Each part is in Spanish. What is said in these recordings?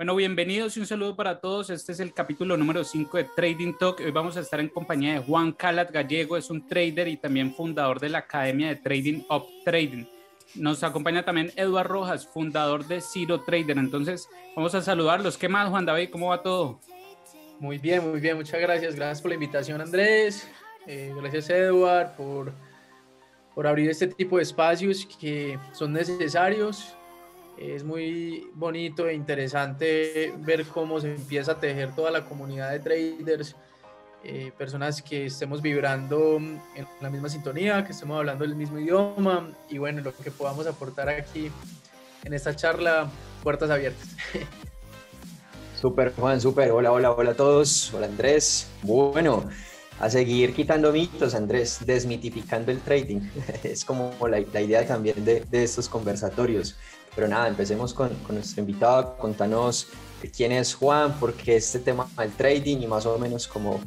Bueno, bienvenidos y un saludo para todos. Este es el capítulo número 5 de Trading Talk. Hoy vamos a estar en compañía de Juan Calat Gallego, es un trader y también fundador de la Academia de Trading Up Trading. Nos acompaña también Eduardo Rojas, fundador de Zero Trader. Entonces, vamos a saludarlos. ¿Qué más, Juan David? ¿Cómo va todo? Muy bien, muy bien. Muchas gracias. Gracias por la invitación, Andrés. Eh, gracias, Eduardo, por, por abrir este tipo de espacios que son necesarios es muy bonito e interesante ver cómo se empieza a tejer toda la comunidad de traders, eh, personas que estemos vibrando en la misma sintonía, que estemos hablando el mismo idioma y bueno, lo que podamos aportar aquí en esta charla, puertas abiertas. Súper, Juan, súper. Hola, hola, hola a todos. Hola, Andrés. Bueno, a seguir quitando mitos, Andrés, desmitificando el trading. es como la, la idea también de, de, estos conversatorios. Pero nada, empecemos con, con nuestro invitado. Contanos quién es Juan, por qué este tema del trading y más o menos como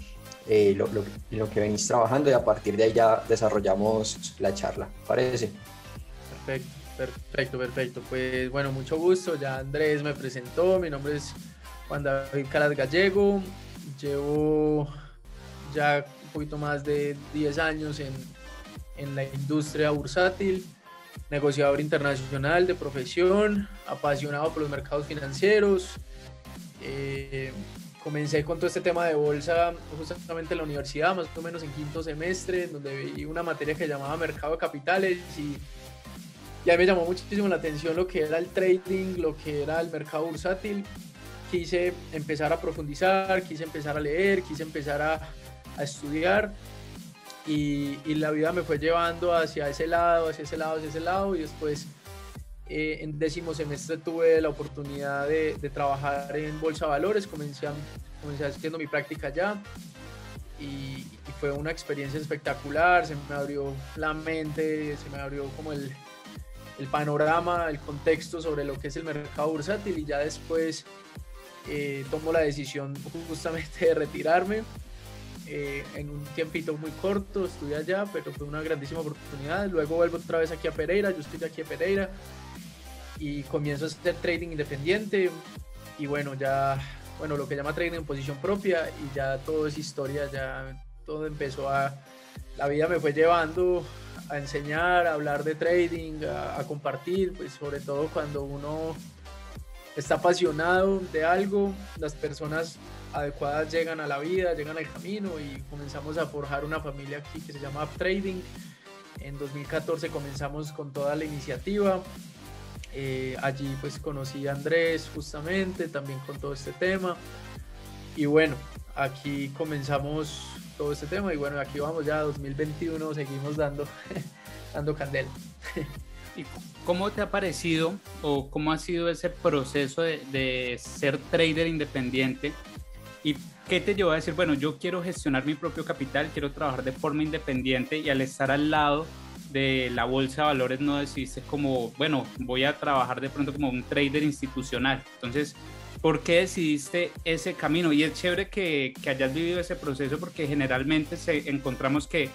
eh, lo, lo, que venís trabajando y a partir de ahí ya desarrollamos la charla. ¿Parece? Perfecto, perfecto, perfecto. Pues bueno, mucho gusto. Ya Andrés me presentó. Mi nombre es Juan David Calas Gallego. Llevo ya un poquito más de 10 años en, en la industria bursátil negociador internacional de profesión, apasionado por los mercados financieros. Eh, comencé con todo este tema de bolsa justamente en la universidad, más o menos en quinto semestre, donde vi una materia que llamaba mercado de capitales y ya me llamó muchísimo la atención lo que era el trading, lo que era el mercado bursátil. Quise empezar a profundizar, quise empezar a leer, quise empezar a, a estudiar y, la vida me fue llevando hacia ese lado, hacia ese lado, hacia ese lado y después eh, en décimo semestre tuve la oportunidad de, trabajar en Bolsa Valores, comencé, comencé haciendo mi práctica allá y, fue una experiencia espectacular, se me abrió la mente, se me abrió como el, el panorama, el contexto sobre lo que es el mercado bursátil y ya después eh, tomo la decisión justamente de retirarme eh, en un tiempito muy corto, estuve allá, pero fue una grandísima oportunidad. Luego vuelvo otra vez aquí a Pereira, yo estoy aquí a Pereira y comienzo a hacer trading independiente y bueno, ya, bueno, lo que llama trading en posición propia y ya todo es historia, ya todo empezó a, la vida me fue llevando a enseñar, a hablar de trading, a, a compartir, pues sobre todo cuando uno está apasionado de algo, las personas adecuadas llegan a la vida, llegan al camino y comenzamos a forjar una familia aquí que se llama Trading. En 2014 comenzamos con toda la iniciativa. Eh, allí pues conocí a Andrés justamente también con todo este tema. Y bueno, aquí comenzamos todo este tema y bueno, aquí vamos ya 2021, seguimos dando, dando candela. ¿Y cómo te ha parecido o cómo ha sido ese proceso de, de ser trader independiente? ¿Y qué te llevó a decir, bueno, yo quiero gestionar mi propio capital, quiero trabajar de forma independiente y al estar al lado de la bolsa de valores no decidiste como, bueno, voy a trabajar de pronto como un trader institucional? Entonces, ¿por qué decidiste ese camino? Y es chévere que, que hayas vivido ese proceso porque generalmente se, encontramos que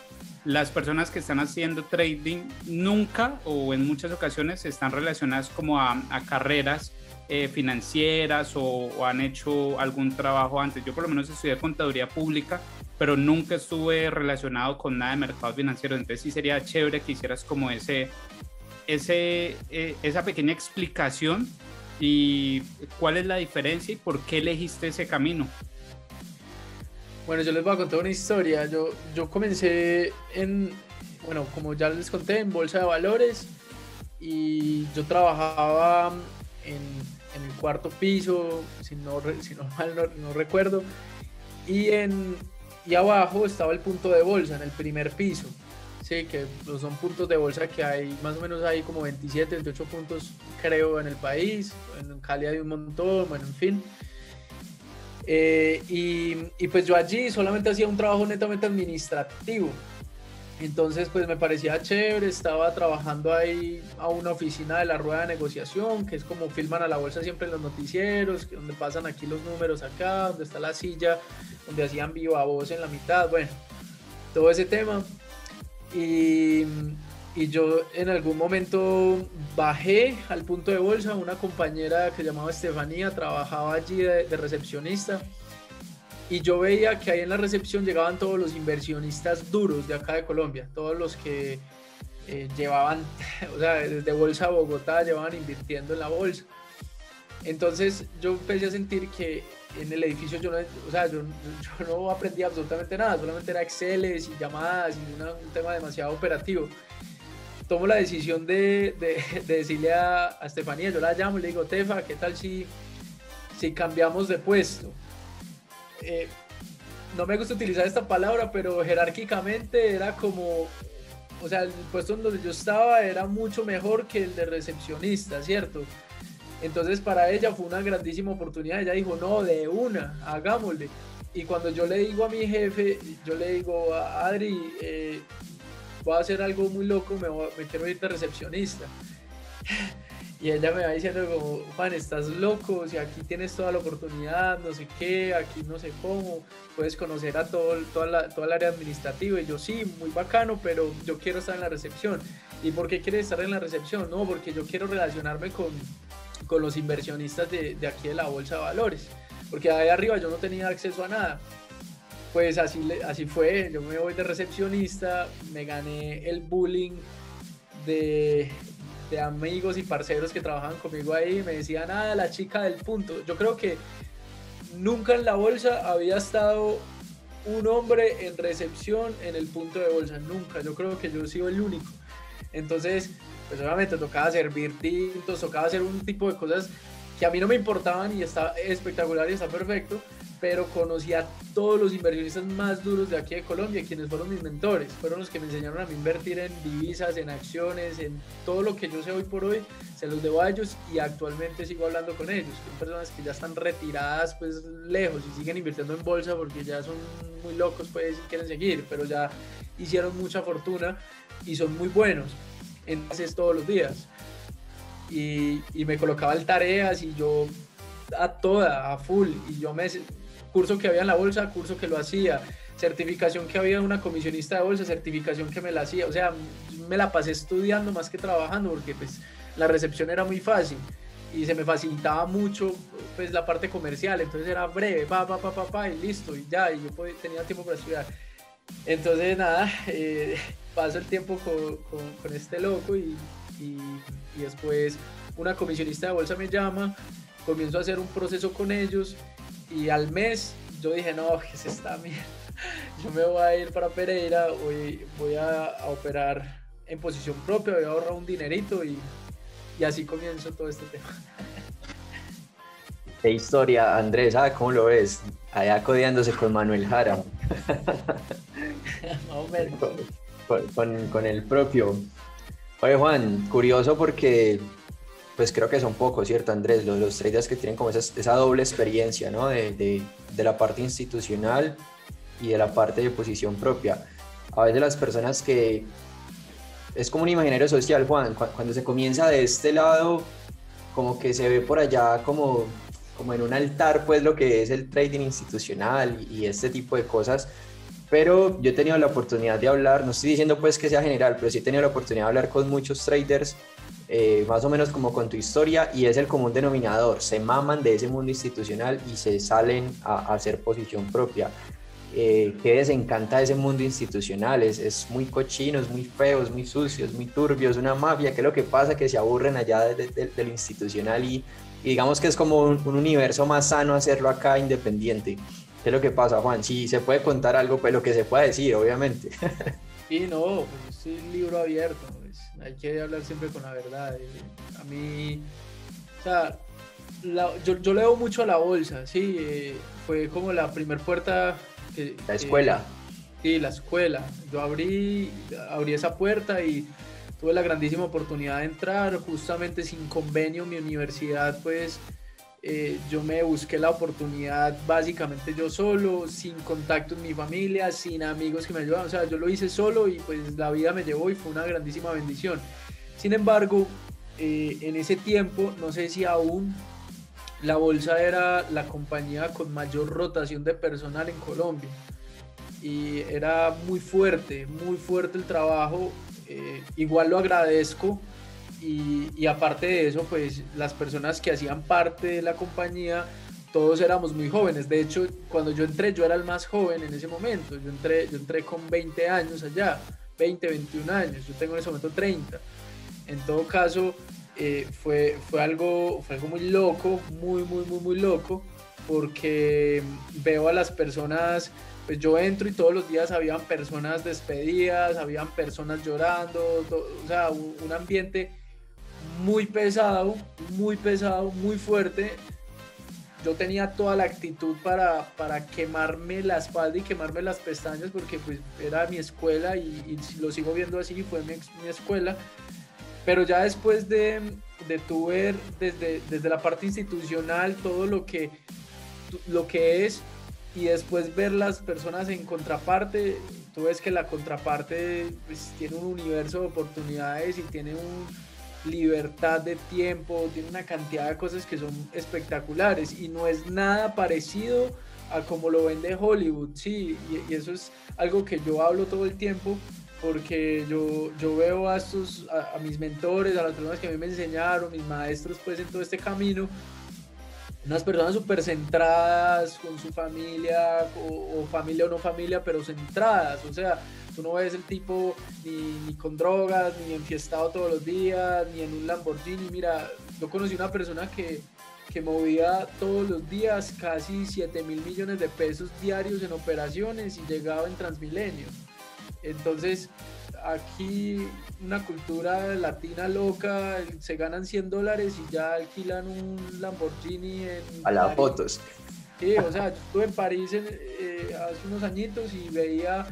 las personas que están haciendo trading nunca o en muchas ocasiones están relacionadas como a, a carreras eh, financieras o, han hecho algún trabajo antes. Yo por lo menos estudié contaduría pública, pero nunca estuve relacionado con nada de mercados financieros. Entonces sí sería chévere que hicieras como ese, ese, eh, esa pequeña explicación y cuál es la diferencia y por qué elegiste ese camino. Bueno, yo les voy a contar una historia. Yo, yo comencé en, bueno, como ya les conté, en Bolsa de Valores y yo trabajaba en en el cuarto piso, si no, si no mal no, recuerdo, y, en, y abajo estaba el punto de bolsa, en el primer piso. Sí, que son puntos de bolsa que hay, más o menos hay como 27, 28 puntos creo en el país, en Cali hay un montón, bueno, en fin. Eh, y, y pues yo allí solamente hacía un trabajo netamente administrativo, entonces, pues me parecía chévere, estaba trabajando ahí a una oficina de la rueda de negociación, que es como filman a la bolsa siempre en los noticieros, donde pasan aquí los números acá, donde está la silla, donde hacían viva voz en la mitad, bueno, todo ese tema. Y, yo en algún momento bajé al punto de bolsa, una compañera que llamaba Estefanía trabajaba allí de, recepcionista y yo veía que ahí en la recepción llegaban todos los inversionistas duros de acá de Colombia, todos los que eh, llevaban, o sea, desde Bolsa Bogotá llevaban invirtiendo en la bolsa. Entonces yo empecé a sentir que en el edificio yo no, o sea, yo, yo no aprendí absolutamente nada, solamente era Excel y llamadas y un tema demasiado operativo tomo la decisión de, de, decirle a, a, Estefanía, yo la llamo y le digo, Tefa, ¿qué tal si, si cambiamos de puesto? Eh, no me gusta utilizar esta palabra, pero jerárquicamente era como, o sea, el puesto donde yo estaba era mucho mejor que el de recepcionista, ¿cierto? Entonces para ella fue una grandísima oportunidad, ella dijo, no, de una, hagámosle. Y cuando yo le digo a mi jefe, yo le digo, a Adri, eh, voy a hacer algo muy loco, me, me quiero ir de recepcionista. Y ella me va diciendo como, Juan, estás loco, si aquí tienes toda la oportunidad, no sé qué, aquí no sé cómo, puedes conocer a todo, toda, la, toda el área administrativa. Y yo sí, muy bacano, pero yo quiero estar en la recepción. ¿Y por qué quieres estar en la recepción? No, porque yo quiero relacionarme con, con los inversionistas de, de aquí de la Bolsa de Valores. Porque ahí arriba yo no tenía acceso a nada pues así, así fue, yo me voy de recepcionista, me gané el bullying de, de amigos y parceros que trabajaban conmigo ahí, me decían, ah, la chica del punto. Yo creo que nunca en la bolsa había estado un hombre en recepción en el punto de bolsa, nunca, yo creo que yo he sido el único. Entonces, pues obviamente tocaba servir tintos, tocaba hacer un tipo de cosas que a mí no me importaban y está espectacular y está perfecto, pero conocí a todos los inversionistas más duros de aquí de Colombia, quienes fueron mis mentores, fueron los que me enseñaron a mí invertir en divisas, en acciones, en todo lo que yo sé hoy por hoy, se los debo a ellos y actualmente sigo hablando con ellos. Son personas que ya están retiradas pues lejos y siguen invirtiendo en bolsa porque ya son muy locos pues y quieren seguir, pero ya hicieron mucha fortuna y son muy buenos. Entonces todos los días. Y, y me colocaban tareas y yo a toda, a full, y yo me, curso que había en la bolsa, curso que lo hacía, certificación que había una comisionista de bolsa, certificación que me la hacía, o sea, me la pasé estudiando más que trabajando porque pues la recepción era muy fácil y se me facilitaba mucho pues la parte comercial, entonces era breve, pa, pa, pa, pa, pa y listo, y ya, y yo tenía tiempo para estudiar. Entonces nada, eh, paso el tiempo con, con, este loco y, y, y después una comisionista de bolsa me llama, comienzo a hacer un proceso con ellos y al mes yo dije, no, que se está mierda. Yo me voy a ir para Pereira, voy, voy a, operar en posición propia, voy a ahorrar un dinerito y, y así comienzo todo este tema. Qué historia, Andrés, ¿ah? ¿cómo lo ves? Allá codeándose con Manuel Jara. con, con, con, el propio. Oye, Juan, curioso porque pues creo que son pocos, ¿cierto, Andrés? Los, los traders que tienen como esa, esa doble experiencia, ¿no? De, de, de, la parte institucional y de la parte de posición propia. A veces las personas que... Es como un imaginario social, Juan, cuando se comienza de este lado, como que se ve por allá como, como en un altar, pues lo que es el trading institucional y, y este tipo de cosas, pero yo he tenido la oportunidad de hablar, no estoy diciendo pues que sea general, pero sí he tenido la oportunidad de hablar con muchos traders eh, más o menos como con tu historia y es el común denominador, se maman de ese mundo institucional y se salen a, hacer posición propia. Eh, que les encanta ese mundo institucional, es, es, muy cochino, es muy feo, es muy sucio, es muy turbio, es una mafia, que es lo que pasa, que se aburren allá de, lo institucional y, digamos que es como un, universo más sano hacerlo acá independiente. ¿Qué es lo que pasa, Juan? Si se puede contar algo, pues lo que se pueda decir, obviamente. Sí, no, pues libro abierto hay que hablar siempre con la verdad. Eh, a mí, o sea, yo, yo leo mucho a la bolsa, sí, eh, fue como la primer puerta que... La escuela. sí, la escuela. Yo abrí, abrí esa puerta y tuve la grandísima oportunidad de entrar, justamente sin convenio, mi universidad pues eh, yo me busqué la oportunidad básicamente yo solo, sin contacto en mi familia, sin amigos que me ayudaban. O sea, yo lo hice solo y pues la vida me llevó y fue una grandísima bendición. Sin embargo, eh, en ese tiempo, no sé si aún la bolsa era la compañía con mayor rotación de personal en Colombia. Y era muy fuerte, muy fuerte el trabajo. eh, igual lo agradezco y, y, aparte de eso, pues las personas que hacían parte de la compañía, todos éramos muy jóvenes. De hecho, cuando yo entré, yo era el más joven en ese momento. Yo entré, yo entré con 20 años allá, 20, 21 años. Yo tengo en ese momento 30. En todo caso, eh, fue, fue, algo, fue algo muy loco, muy, muy, muy, muy loco, porque veo a las personas pues yo entro y todos los días habían personas despedidas, habían personas llorando, o sea, un, ambiente muy pesado, muy pesado, muy fuerte. Yo tenía toda la actitud para, para quemarme la espalda y quemarme las pestañas porque pues era mi escuela y, lo sigo viendo así, fue mi, mi escuela. Pero ya después de, de tu ver desde, desde la parte institucional todo lo que, lo que es y después ver las personas en contraparte, tú ves que la contraparte pues, tiene un universo de oportunidades y tiene una libertad de tiempo, tiene una cantidad de cosas que son espectaculares y no es nada parecido a como lo vende Hollywood, sí, y, eso es algo que yo hablo todo el tiempo porque yo, yo veo a, estos, a, mis mentores, a las personas que a mí me enseñaron, mis maestros pues en todo este camino, unas personas súper centradas con su familia, o, familia o no familia, pero centradas. O sea, tú no ves el tipo ni, con drogas, ni enfiestado todos los días, ni en un Lamborghini. Mira, yo conocí una persona que, que movía todos los días casi 7 mil millones de pesos diarios en operaciones y llegaba en Transmilenio. Entonces, aquí una cultura latina loca, se ganan 100 dólares y ya alquilan un Lamborghini en... A las fotos. Sí, o sea, yo estuve en París eh, hace unos añitos y veía,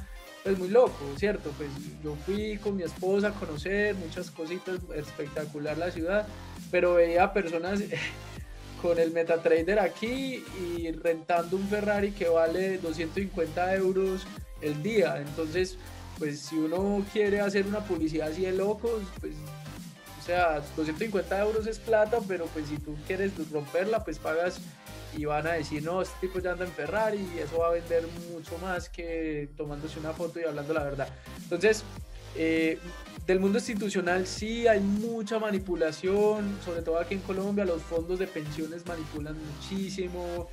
pues muy loco, ¿cierto? Pues yo fui con mi esposa a conocer muchas cositas, espectacular la ciudad, pero veía personas con el MetaTrader aquí y rentando un Ferrari que vale 250 euros el día, entonces pues si uno quiere hacer una publicidad así de locos, pues, o sea, 250 euros es plata, pero pues si tú quieres romperla, pues pagas y van a decir, no, este tipo ya anda en Ferrari y eso va a vender mucho más que tomándose una foto y hablando la verdad. Entonces, eh, del mundo institucional sí hay mucha manipulación, sobre todo aquí en Colombia, los fondos de pensiones manipulan muchísimo,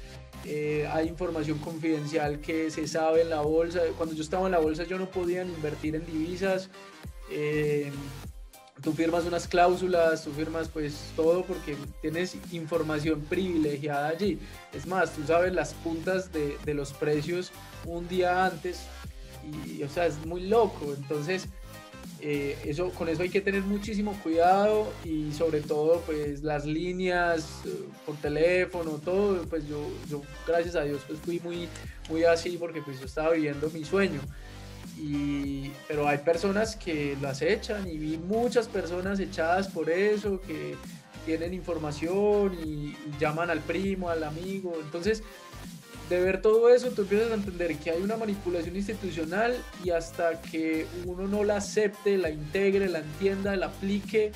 eh, hay información confidencial que se sabe en la bolsa. Cuando yo estaba en la bolsa yo no podía invertir en divisas. Eh, tú firmas unas cláusulas, tú firmas pues todo porque tienes información privilegiada allí. Es más, tú sabes las puntas de, de los precios un día antes y o sea, es muy loco. Entonces, eh, eso, con eso hay que tener muchísimo cuidado y sobre todo pues las líneas eh, por teléfono, todo, pues yo, yo gracias a Dios pues fui muy, muy así porque pues yo estaba viviendo mi sueño. Y, pero hay personas que las echan y vi muchas personas echadas por eso, que tienen información y llaman al primo, al amigo. Entonces, de ver todo eso, tú empiezas a entender que hay una manipulación institucional y hasta que uno no la acepte, la integre, la entienda, la aplique,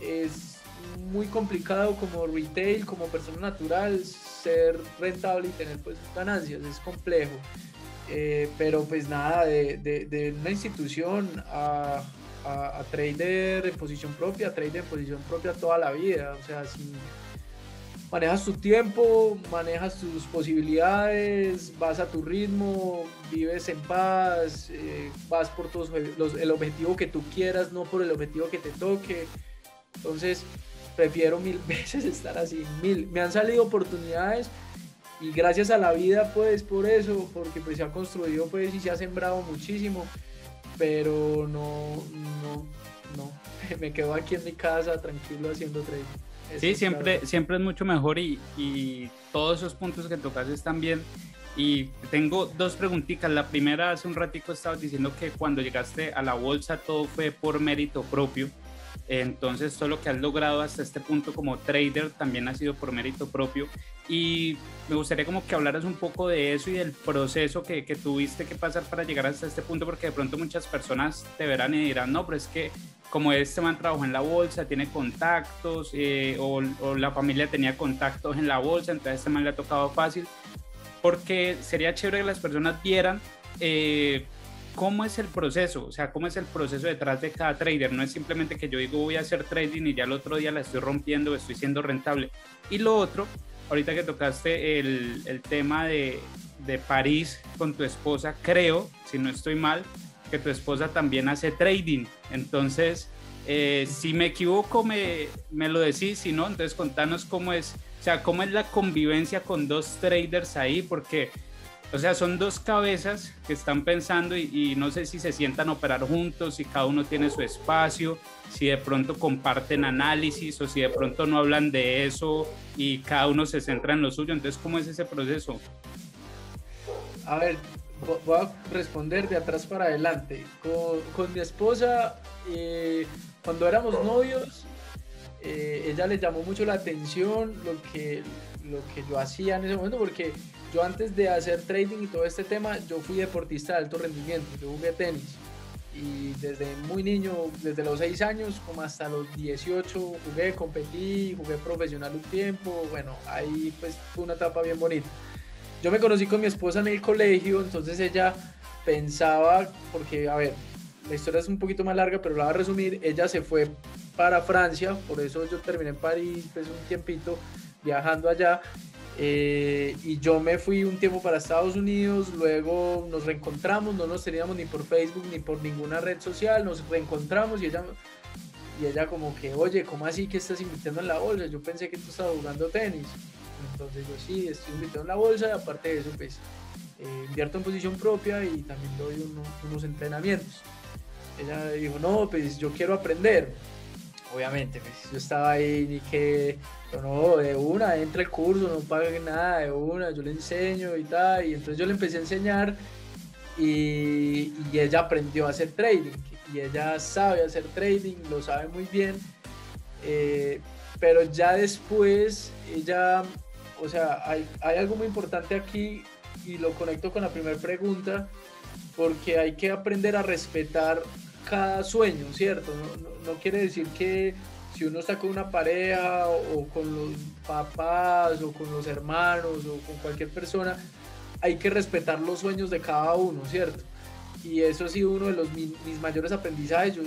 es muy complicado como retail, como persona natural, ser rentable y tener pues ganancias, es complejo. Eh, pero pues nada, de, de, una institución a, a, a, trader en posición propia, trader en posición propia toda la vida, o sea, sin manejas tu tiempo, manejas tus posibilidades, vas a tu ritmo, vives en paz, eh, vas por todos los, el objetivo que tú quieras, no por el objetivo que te toque. Entonces, prefiero mil veces estar así, mil. Me han salido oportunidades y gracias a la vida, pues, por eso, porque pues se ha construido, pues, y se ha sembrado muchísimo, pero no, no, no, me quedo aquí en mi casa tranquilo haciendo trading sí, siempre, siempre es mucho mejor y, y, todos esos puntos que tocas están bien. Y tengo dos preguntitas. La primera, hace un ratico estabas diciendo que cuando llegaste a la bolsa todo fue por mérito propio. Entonces, todo lo que has logrado hasta este punto como trader también ha sido por mérito propio. Y me gustaría como que hablaras un poco de eso y del proceso que, que tuviste que pasar para llegar hasta este punto, porque de pronto muchas personas te verán y dirán, no, pero es que como este man trabajó en la bolsa, tiene contactos, eh, o, la familia tenía contactos en la bolsa, entonces este man le ha tocado fácil, porque sería chévere que las personas vieran eh, ¿cómo es el proceso? O sea, ¿cómo es el proceso detrás de cada trader? No es simplemente que yo digo voy a hacer trading y ya el otro día la estoy rompiendo, estoy siendo rentable. Y lo otro, ahorita que tocaste el, el tema de, de París con tu esposa, creo, si no estoy mal, que tu esposa también hace trading. Entonces, eh, si me equivoco, me, me, lo decís, si no, entonces contanos cómo es, o sea, cómo es la convivencia con dos traders ahí, porque, o sea, son dos cabezas que están pensando y, no sé si se sientan a operar juntos, si cada uno tiene su espacio, si de pronto comparten análisis o si de pronto no hablan de eso y cada uno se centra en lo suyo. Entonces, ¿cómo es ese proceso? A ver, voy a responder de atrás para adelante. Con, con mi esposa, eh, cuando éramos novios, eh, ella le llamó mucho la atención lo que, lo que yo hacía en ese momento, porque yo antes de hacer trading y todo este tema, yo fui deportista de alto rendimiento, yo jugué tenis. Y desde muy niño, desde los 6 años como hasta los 18, jugué, competí, jugué profesional un tiempo. Bueno, ahí pues fue una etapa bien bonita. Yo me conocí con mi esposa en el colegio, entonces ella pensaba, porque a ver, la historia es un poquito más larga, pero la voy a resumir. Ella se fue para Francia, por eso yo terminé en París, pues un tiempito viajando allá. Eh, y yo me fui un tiempo para Estados Unidos, luego nos reencontramos, no nos teníamos ni por Facebook ni por ninguna red social, nos reencontramos y ella, y ella como que, oye, ¿cómo así que estás invirtiendo en la bolsa? Yo pensé que tú estabas jugando tenis. Entonces yo sí, estoy invirtiendo en la bolsa y aparte de eso, pues eh, invierto en posición propia y también doy unos, unos entrenamientos ella dijo, no, pues yo quiero aprender. Obviamente, pues yo estaba ahí ni que, no, de una, entra el curso, no pague nada, de una, yo le enseño y tal. Y entonces yo le empecé a enseñar y, y ella aprendió a hacer trading. Y ella sabe hacer trading, lo sabe muy bien. Eh, pero ya después, ella, o sea, hay, hay algo muy importante aquí y lo conecto con la primera pregunta porque hay que aprender a respetar cada sueño, ¿cierto? No, no, quiere decir que si uno está con una pareja o, con los papás o con los hermanos o con cualquier persona, hay que respetar los sueños de cada uno, ¿cierto? Y eso ha sido uno de los, mis, mayores aprendizajes. Yo,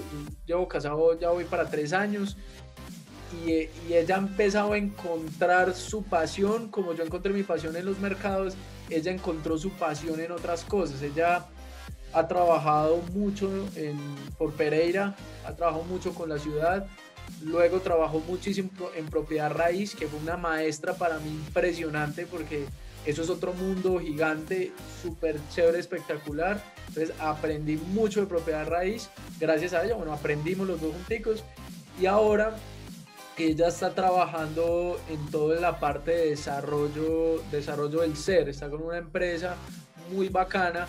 llevo casado, ya voy para tres años y, y, ella ha empezado a encontrar su pasión, como yo encontré mi pasión en los mercados, ella encontró su pasión en otras cosas. Ella ha trabajado mucho en, por Pereira, ha trabajado mucho con la ciudad, luego trabajó muchísimo en propiedad raíz, que fue una maestra para mí impresionante porque eso es otro mundo gigante, súper chévere, espectacular. Entonces aprendí mucho de propiedad raíz, gracias a ella, bueno, aprendimos los dos junticos y ahora ella está trabajando en toda la parte de desarrollo, desarrollo del ser, está con una empresa muy bacana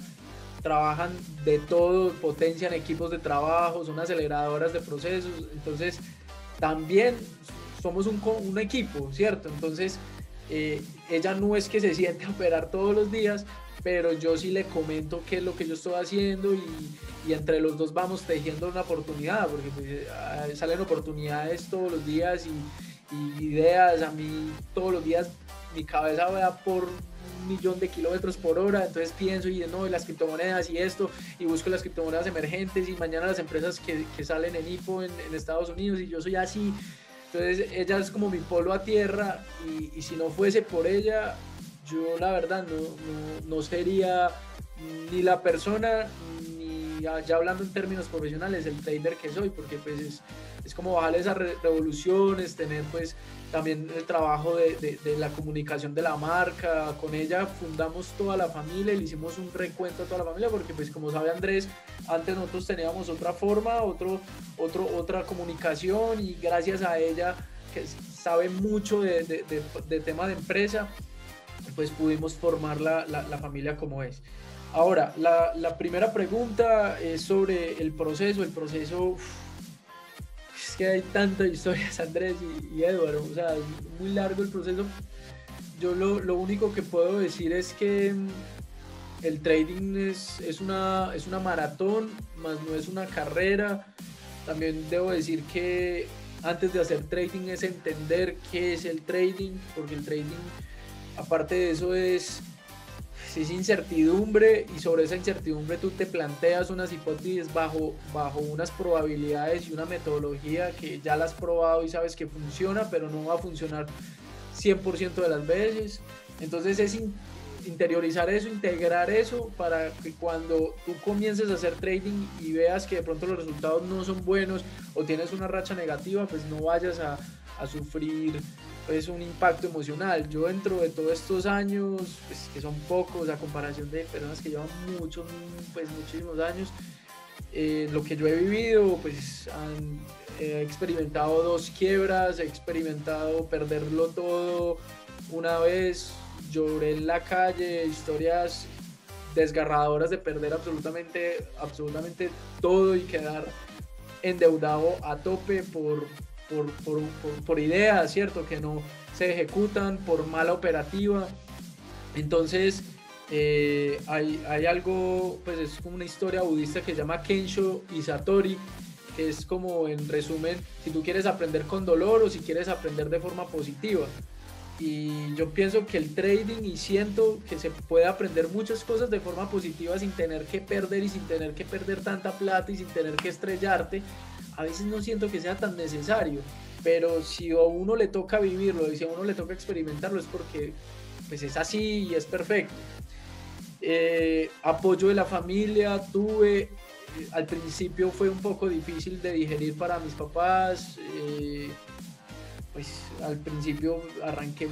trabajan de todo, potencian equipos de trabajo, son aceleradoras de procesos, entonces también somos un, un equipo, ¿cierto? Entonces eh, ella no es que se siente a operar todos los días, pero yo sí le comento qué es lo que yo estoy haciendo y, y entre los dos vamos tejiendo una oportunidad, porque pues, salen oportunidades todos los días y, y ideas, a mí todos los días mi cabeza va por millón de kilómetros por hora, entonces pienso y no, las criptomonedas y esto, y busco las criptomonedas emergentes y mañana las empresas que, salen en IPO en, en, Estados Unidos y yo soy así, entonces ella es como mi polo a tierra y, y si no fuese por ella, yo la verdad no, no, no sería ni la persona, ni ya hablando en términos profesionales, el trader que soy, porque pues es, es como bajar esas revoluciones, tener pues también el trabajo de, de, la comunicación de la marca, con ella fundamos toda la familia y le hicimos un recuento a toda la familia, porque pues como sabe Andrés, antes nosotros teníamos otra forma, otro, otro, otra comunicación y gracias a ella, que sabe mucho de, de tema de empresa, pues pudimos formar la, la, la familia como es. Ahora, la, la, primera pregunta es sobre el proceso, el proceso... Uf, que hay tantas historias, Andrés y, y Eduardo, o sea, es muy largo el proceso. Yo lo, lo, único que puedo decir es que mm, el trading es, es, una, es una maratón, más no es una carrera. También debo decir que antes de hacer trading es entender qué es el trading, porque el trading, aparte de eso, es es incertidumbre y sobre esa incertidumbre tú te planteas unas hipótesis bajo, bajo unas probabilidades y una metodología que ya la has probado y sabes que funciona, pero no va a funcionar 100% de las veces. Entonces es interiorizar eso, integrar eso para que cuando tú comiences a hacer trading y veas que de pronto los resultados no son buenos o tienes una racha negativa, pues no vayas a, a sufrir pues un impacto emocional. Yo dentro de todos estos años, pues, que son pocos a comparación de personas que llevan muchos, pues muchísimos años, eh, lo que yo he vivido, pues han, he experimentado dos quiebras, he experimentado perderlo todo una vez, lloré en la calle, historias desgarradoras de perder absolutamente, absolutamente todo y quedar endeudado a tope por, por, por, por, ideas, ¿cierto? Que no se ejecutan por mala operativa. Entonces, eh, hay, hay, algo, pues es como una historia budista que se llama Kensho y Satori, que es como en resumen, si tú quieres aprender con dolor o si quieres aprender de forma positiva. Y yo pienso que el trading y siento que se puede aprender muchas cosas de forma positiva sin tener que perder y sin tener que perder tanta plata y sin tener que estrellarte a veces no siento que sea tan necesario, pero si a uno le toca vivirlo y si a uno le toca experimentarlo es porque pues es así y es perfecto. Eh, apoyo de la familia tuve, eh, al principio fue un poco difícil de digerir para mis papás, eh, pues al principio arranqué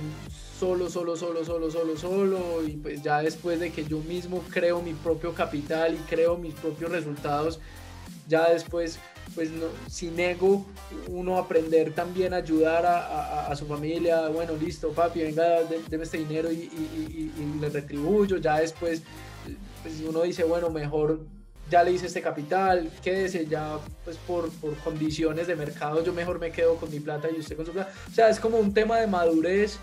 solo, solo, solo, solo, solo, solo y pues ya después de que yo mismo creo mi propio capital y creo mis propios resultados, ya después pues no, sin ego, uno aprender también a ayudar a, a, su familia, bueno, listo, papi, venga, déme este dinero y, y, y, le retribuyo, ya después, pues uno dice, bueno, mejor ya le hice este capital, quédese ya, pues por, por condiciones de mercado, yo mejor me quedo con mi plata y usted con su plata. O sea, es como un tema de madurez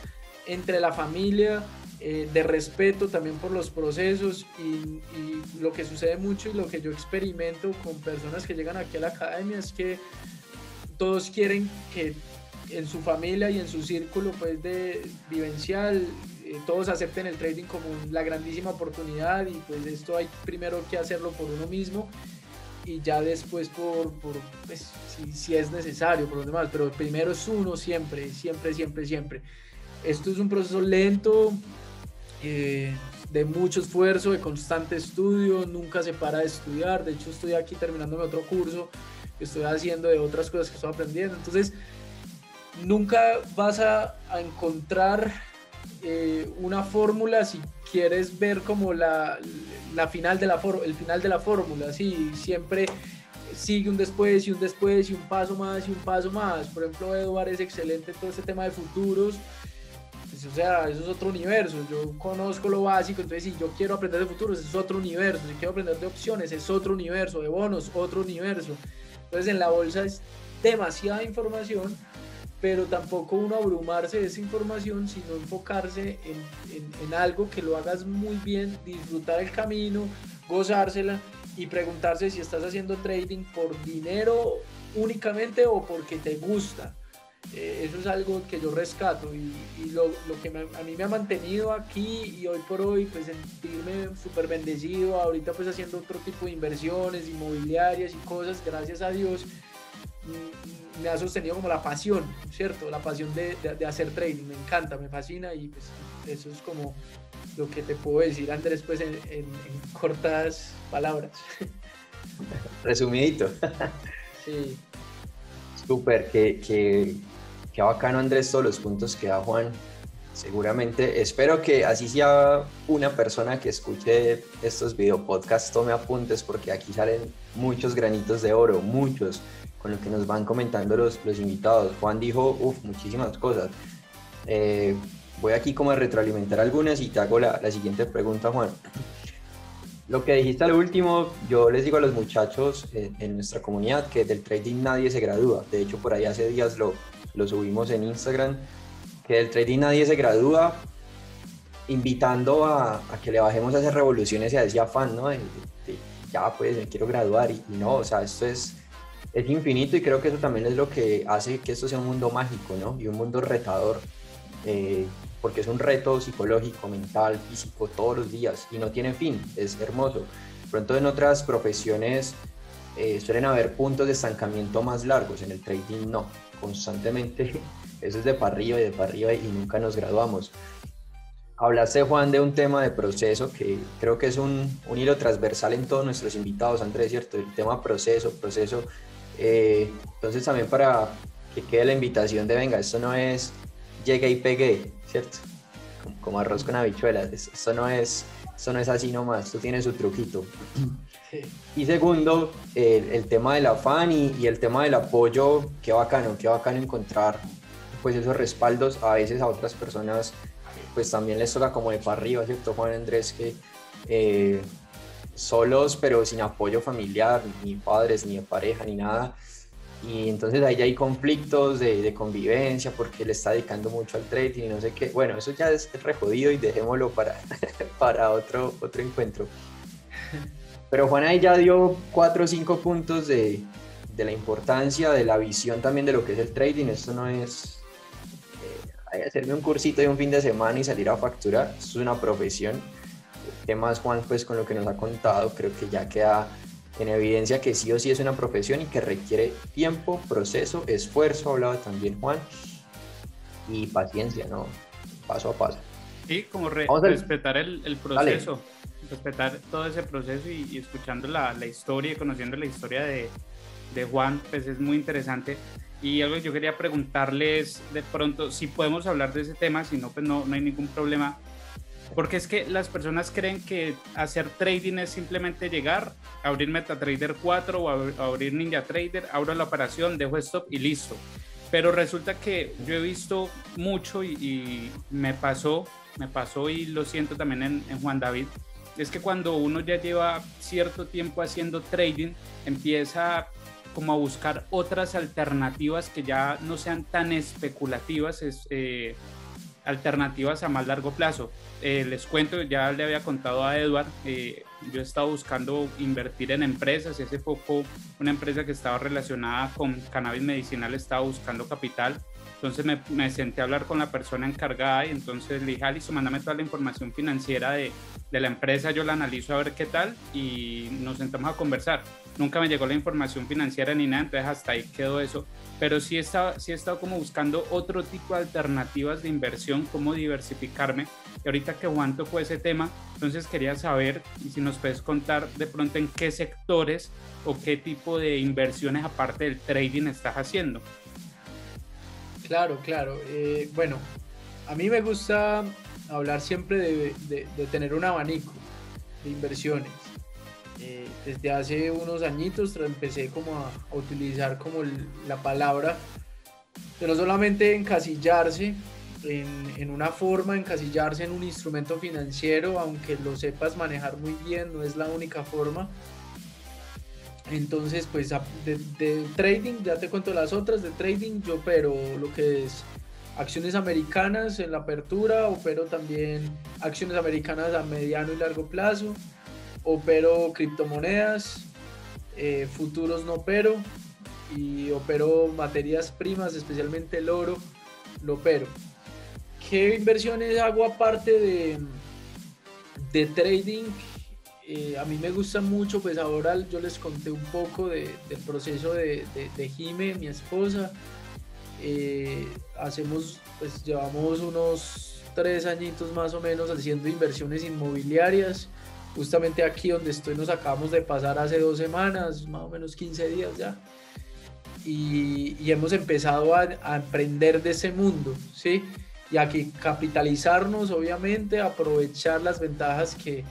entre la familia, eh, de respeto también por los procesos y, lo que sucede mucho y lo que yo experimento con personas que llegan aquí a la academia es que todos quieren que en su familia y en su círculo pues de vivencial eh, todos acepten el trading como la grandísima oportunidad y pues esto hay primero que hacerlo por uno mismo y ya después por, pues, si, es necesario por los demás, pero primero es uno siempre, siempre, siempre, siempre. Esto es un proceso lento, eh, de mucho esfuerzo, de constante estudio, nunca se para de estudiar, de hecho estoy aquí terminando otro curso que estoy haciendo de otras cosas que estoy aprendiendo, entonces nunca vas a, encontrar eh, una fórmula si quieres ver como la, la final de la el final de la fórmula, sí, siempre sigue un después y un después y un paso más y un paso más. Por ejemplo, Eduard es excelente en todo este tema de futuros pues, o sea, eso es otro universo. Yo conozco lo básico, entonces si yo quiero aprender de futuros, es otro universo. Si quiero aprender de opciones, es otro universo. De bonos, otro universo. Entonces en la bolsa es demasiada información, pero tampoco uno abrumarse de esa información, sino enfocarse en, en algo que lo hagas muy bien, disfrutar el camino, gozársela y preguntarse si estás haciendo trading por dinero únicamente o porque te gusta. Eh, eso es algo que yo rescato y, lo, que a mí me ha mantenido aquí y hoy por hoy pues sentirme súper bendecido, ahorita pues haciendo otro tipo de inversiones inmobiliarias y cosas, gracias a Dios, mm, me ha sostenido como la pasión, ¿cierto? La pasión de, de, hacer trading, me encanta, me fascina y pues eso es como lo que te puedo decir Andrés pues en, en cortas palabras. Resumidito. Sí. Súper, que, que, Qué bacano Andrés todos los puntos que da Juan. Seguramente, espero que así sea una persona que escuche estos video podcasts, tome apuntes porque aquí salen muchos granitos de oro, muchos, con lo que nos van comentando los, los invitados. Juan dijo, uff, muchísimas cosas. Eh, voy aquí como a retroalimentar algunas y te hago la, la siguiente pregunta, Juan. Lo que dijiste al último, yo les digo a los muchachos en, en nuestra comunidad que del trading nadie se gradúa. De hecho, por ahí hace días lo, lo subimos en Instagram, que del trading nadie se gradúa, invitando a, que le bajemos a esas revoluciones y a ese afán, ¿no? ya pues me quiero graduar y, no, o sea, esto es, es infinito y creo que eso también es lo que hace que esto sea un mundo mágico, ¿no? Y un mundo retador. Eh, porque es un reto psicológico, mental, físico, todos los días y no tiene fin, es hermoso. Pronto en otras profesiones eh, suelen haber puntos de estancamiento más largos, en el trading no, constantemente eso es de para arriba y de para arriba y nunca nos graduamos. Hablaste, Juan, de un tema de proceso que creo que es un, un hilo transversal en todos nuestros invitados, Andrés, ¿cierto? El tema proceso, proceso. Eh, entonces también para que quede la invitación de, venga, esto no es llegué y pegué, ¿cierto? Como, arroz con habichuelas, esto no es, esto no es así nomás, esto tiene su truquito. Y segundo, el, tema del afán y, y, el tema del apoyo, qué bacano, qué bacano encontrar pues esos respaldos a veces a otras personas pues también les toca como de para arriba, ¿cierto, Juan Andrés? Que eh, solos, pero sin apoyo familiar, ni padres, ni pareja, ni nada. Y entonces ahí ya hay conflictos de, convivencia porque le está dedicando mucho al trading y no sé qué. Bueno, eso ya es re jodido y dejémoslo para, para otro, otro encuentro. Pero Juan ahí ya dio cuatro o cinco puntos de, de la importancia, de la visión también de lo que es el trading. Esto no es hacerme un cursito de un fin de semana y salir a facturar, eso es una profesión. ¿Qué más, Juan? Pues con lo que nos ha contado, creo que ya queda en evidencia que sí o sí es una profesión y que requiere tiempo, proceso, esfuerzo, hablaba también Juan, y paciencia, ¿no? Paso a paso. Sí, como respetar el, el proceso, respetar todo ese proceso y, escuchando la, la, historia y conociendo la historia de, de Juan, pues es muy interesante. Y algo que yo quería preguntarles de pronto, si podemos hablar de ese tema, si no, pues no, no hay ningún problema. Porque es que las personas creen que hacer trading es simplemente llegar, abrir MetaTrader 4 o abrir Ninja Trader, abro la operación, dejo stop y listo. Pero resulta que yo he visto mucho y, me pasó, me pasó y lo siento también en, en Juan David, es que cuando uno ya lleva cierto tiempo haciendo trading, empieza como a buscar otras alternativas que ya no sean tan especulativas, es, eh, alternativas a más largo plazo. Eh, les cuento, ya le había contado a Edward, eh, yo he estado buscando invertir en empresas y hace poco una empresa que estaba relacionada con cannabis medicinal estaba buscando capital. Entonces me, me senté a hablar con la persona encargada y entonces le dije, listo, mándame toda la información financiera de, de la empresa, yo la analizo a ver qué tal y nos sentamos a conversar. Nunca me llegó la información financiera ni nada, entonces hasta ahí quedó eso. Pero sí he estado, sí he estado como buscando otro tipo de alternativas de inversión, cómo diversificarme. Y ahorita que Juan tocó ese tema, entonces quería saber si nos puedes contar de pronto en qué sectores o qué tipo de inversiones aparte del trading estás haciendo. Claro, claro. Eh, bueno, a mí me gusta hablar siempre de, tener un abanico de inversiones. Eh, desde hace unos añitos empecé como a, utilizar como la palabra de no solamente encasillarse en, en, una forma, encasillarse en un instrumento financiero, aunque lo sepas manejar muy bien, no es la única forma. Entonces, pues de, trading, ya te cuento las otras, de trading yo pero lo que es acciones americanas en la apertura, opero también acciones americanas a mediano y largo plazo, opero criptomonedas, eh, futuros no opero y opero materias primas, especialmente el oro, lo opero. ¿Qué inversiones hago aparte de, de trading? Eh, a mí me gusta mucho, pues ahora yo les conté un poco del proceso de, de, de Jime, mi esposa, eh, hacemos, pues llevamos unos tres añitos más o menos haciendo inversiones inmobiliarias. Justamente aquí donde estoy nos acabamos de pasar hace dos semanas, más o menos 15 días ya. Y, y hemos empezado a, a, emprender de ese mundo, ¿sí? Y a que capitalizarnos, obviamente, aprovechar las ventajas que,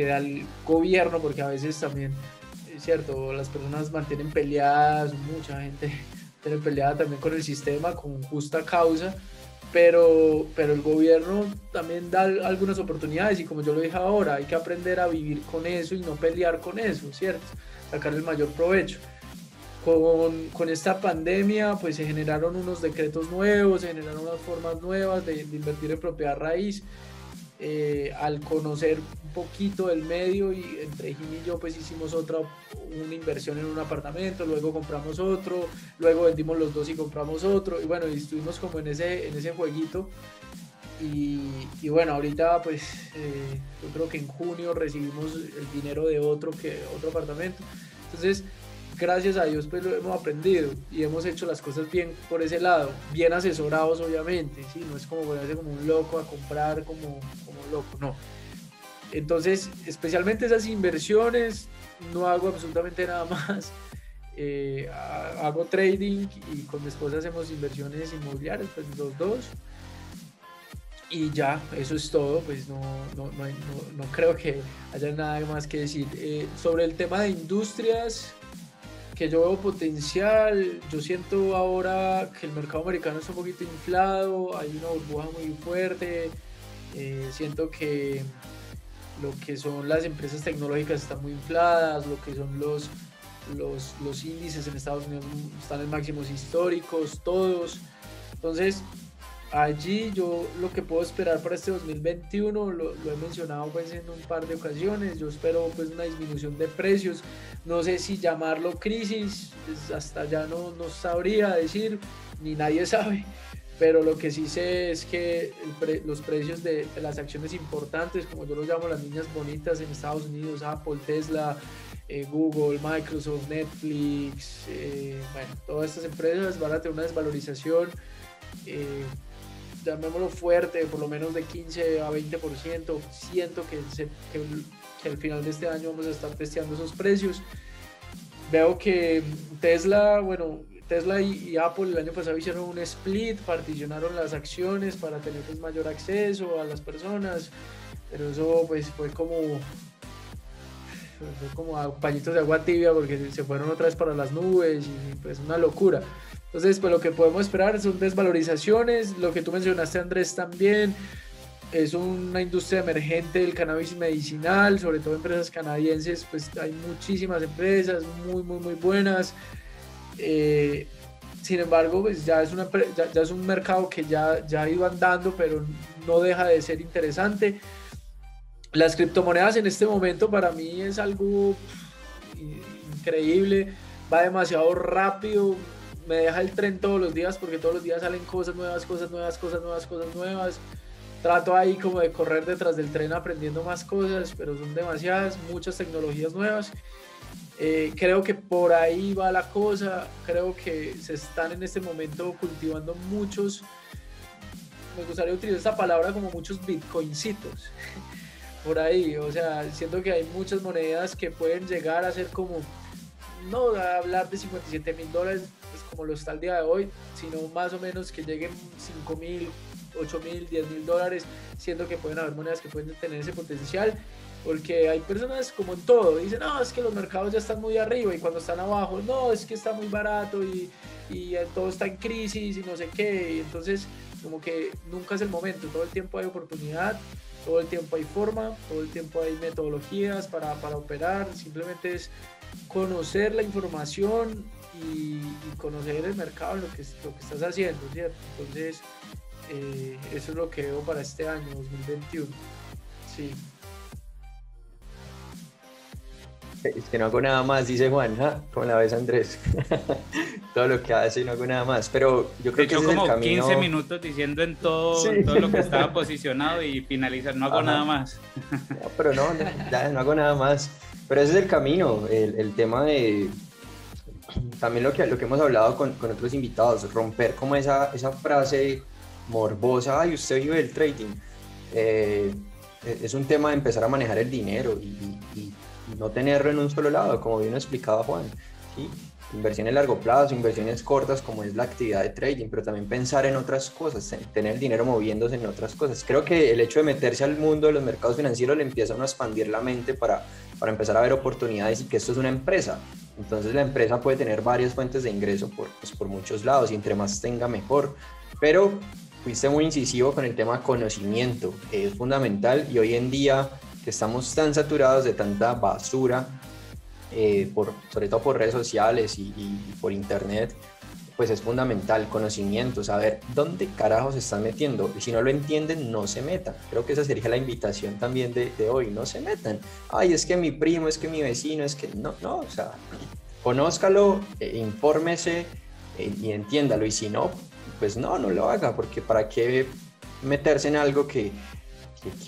que da el gobierno, porque a veces también, es cierto, las personas mantienen peleadas, mucha gente tener peleada también con el sistema, con justa causa, pero, pero el gobierno también da algunas oportunidades y como yo lo dije ahora, hay que aprender a vivir con eso y no pelear con eso, ¿cierto? Sacar el mayor provecho. Con, con esta pandemia pues se generaron unos decretos nuevos, se generaron unas formas nuevas de, de invertir en propiedad raíz eh, al conocer un poquito el medio y entre Jim y yo pues hicimos otra, una inversión en un apartamento, luego compramos otro, luego vendimos los dos y compramos otro y bueno, y estuvimos como en ese, en ese jueguito Y, bueno, ahorita pues eh, yo creo que en junio recibimos el dinero de otro, que, otro apartamento. Entonces, gracias a Dios pues lo hemos aprendido y hemos hecho las cosas bien por ese lado, bien asesorados obviamente, ¿sí? no es como ponerse como un loco a comprar como, como loco, no. Entonces, especialmente esas inversiones, no hago absolutamente nada más. Eh, hago trading y con mi esposa hacemos inversiones inmobiliarias, pues los dos. Y ya, eso es todo, pues no, no, no, no creo que haya nada más que decir. Eh, sobre el tema de industrias, que yo veo potencial, yo siento ahora que el mercado americano está un poquito inflado, hay una burbuja muy fuerte, eh, siento que lo que son las empresas tecnológicas están muy infladas, lo que son los, los, los índices en Estados Unidos están en máximos históricos, todos. Entonces, allí yo lo que puedo esperar para este 2021 lo, he mencionado pues en un par de ocasiones yo espero pues una disminución de precios no sé si llamarlo crisis pues, hasta ya no, no sabría decir ni nadie sabe pero lo que sí sé es que los precios de, las acciones importantes como yo los llamo las niñas bonitas en Estados Unidos Apple Tesla eh, Google, Microsoft, Netflix, eh, bueno, todas estas empresas van a tener una desvalorización eh, llamémoslo fuerte, por lo menos de 15 a 20%. Siento que, que, al final de este año vamos a estar testeando esos precios. Veo que Tesla, bueno, Tesla y, Apple el año pasado hicieron un split, particionaron las acciones para tener pues, mayor acceso a las personas, pero eso pues fue como fue como a pañitos de agua tibia porque se fueron otra vez para las nubes y pues una locura. Entonces, pues lo que podemos esperar son desvalorizaciones, lo que tú mencionaste Andrés también, es una industria emergente del cannabis medicinal, sobre todo empresas canadienses, pues hay muchísimas empresas muy, muy, muy buenas. Eh, sin embargo, pues ya es, una, ya, es un mercado que ya, ya ha ido andando, pero no deja de ser interesante. Las criptomonedas en este momento para mí es algo increíble, va demasiado rápido, me deja el tren todos los días porque todos los días salen cosas nuevas, cosas nuevas, cosas nuevas, cosas nuevas. Trato ahí como de correr detrás del tren aprendiendo más cosas, pero son demasiadas, muchas tecnologías nuevas. Eh, creo que por ahí va la cosa, creo que se están en este momento cultivando muchos, me gustaría utilizar esta palabra como muchos bitcoincitos, por ahí, o sea, siento que hay muchas monedas que pueden llegar a ser como, no hablar de 57 mil dólares, como lo está el día de hoy, sino más o menos que lleguen 5 mil, 8 mil, 10 mil dólares, siendo que pueden haber monedas que pueden tener ese potencial, porque hay personas como en todo, dicen, no, es que los mercados ya están muy arriba y cuando están abajo, no, es que está muy barato y, y todo está en crisis y no sé qué, y entonces como que nunca es el momento, todo el tiempo hay oportunidad, todo el tiempo hay forma, todo el tiempo hay metodologías para, para operar, simplemente es conocer la información y, conocer el mercado, lo que, lo que estás haciendo, ¿cierto? Entonces, eh, eso es lo que veo para este año 2021. Sí. Es que no hago nada más, dice Juan, ¿ah? como la ves Andrés. todo lo que hace y no hago nada más. Pero yo creo que es como 15 minutos diciendo en todo, todo lo que estaba posicionado y finalizar, no hago nada más. pero no, ya no hago nada más. Pero ese es el camino, el, el tema de, también lo que, lo que hemos hablado con, con otros invitados, romper como esa, esa frase morbosa, ay, usted vive del trading. Eh, es un tema de empezar a manejar el dinero y, y, no tenerlo en un solo lado, como bien explicaba Juan. ¿sí? Inversiones a largo plazo, inversiones cortas, como es la actividad de trading, pero también pensar en otras cosas, tener dinero moviéndose en otras cosas. Creo que el hecho de meterse al mundo de los mercados financieros le empieza a expandir la mente para, para empezar a ver oportunidades y que esto es una empresa entonces la empresa puede tener varias fuentes de ingreso por, pues, por muchos lados y entre más tenga mejor. Pero fuiste muy incisivo con el tema conocimiento, es fundamental y hoy en día que estamos tan saturados de tanta basura, eh, por, sobre todo por redes sociales y, por internet, pues es fundamental conocimiento, saber dónde carajos se están metiendo. Y si no lo entienden, no se metan. Creo que esa sería la invitación también de, de hoy, no se metan. Ay, es que mi primo, es que mi vecino, es que no, no, o sea, conózcalo, eh, infórmese eh, y entiéndalo. Y si no, pues no, no lo haga, porque para qué meterse en algo que,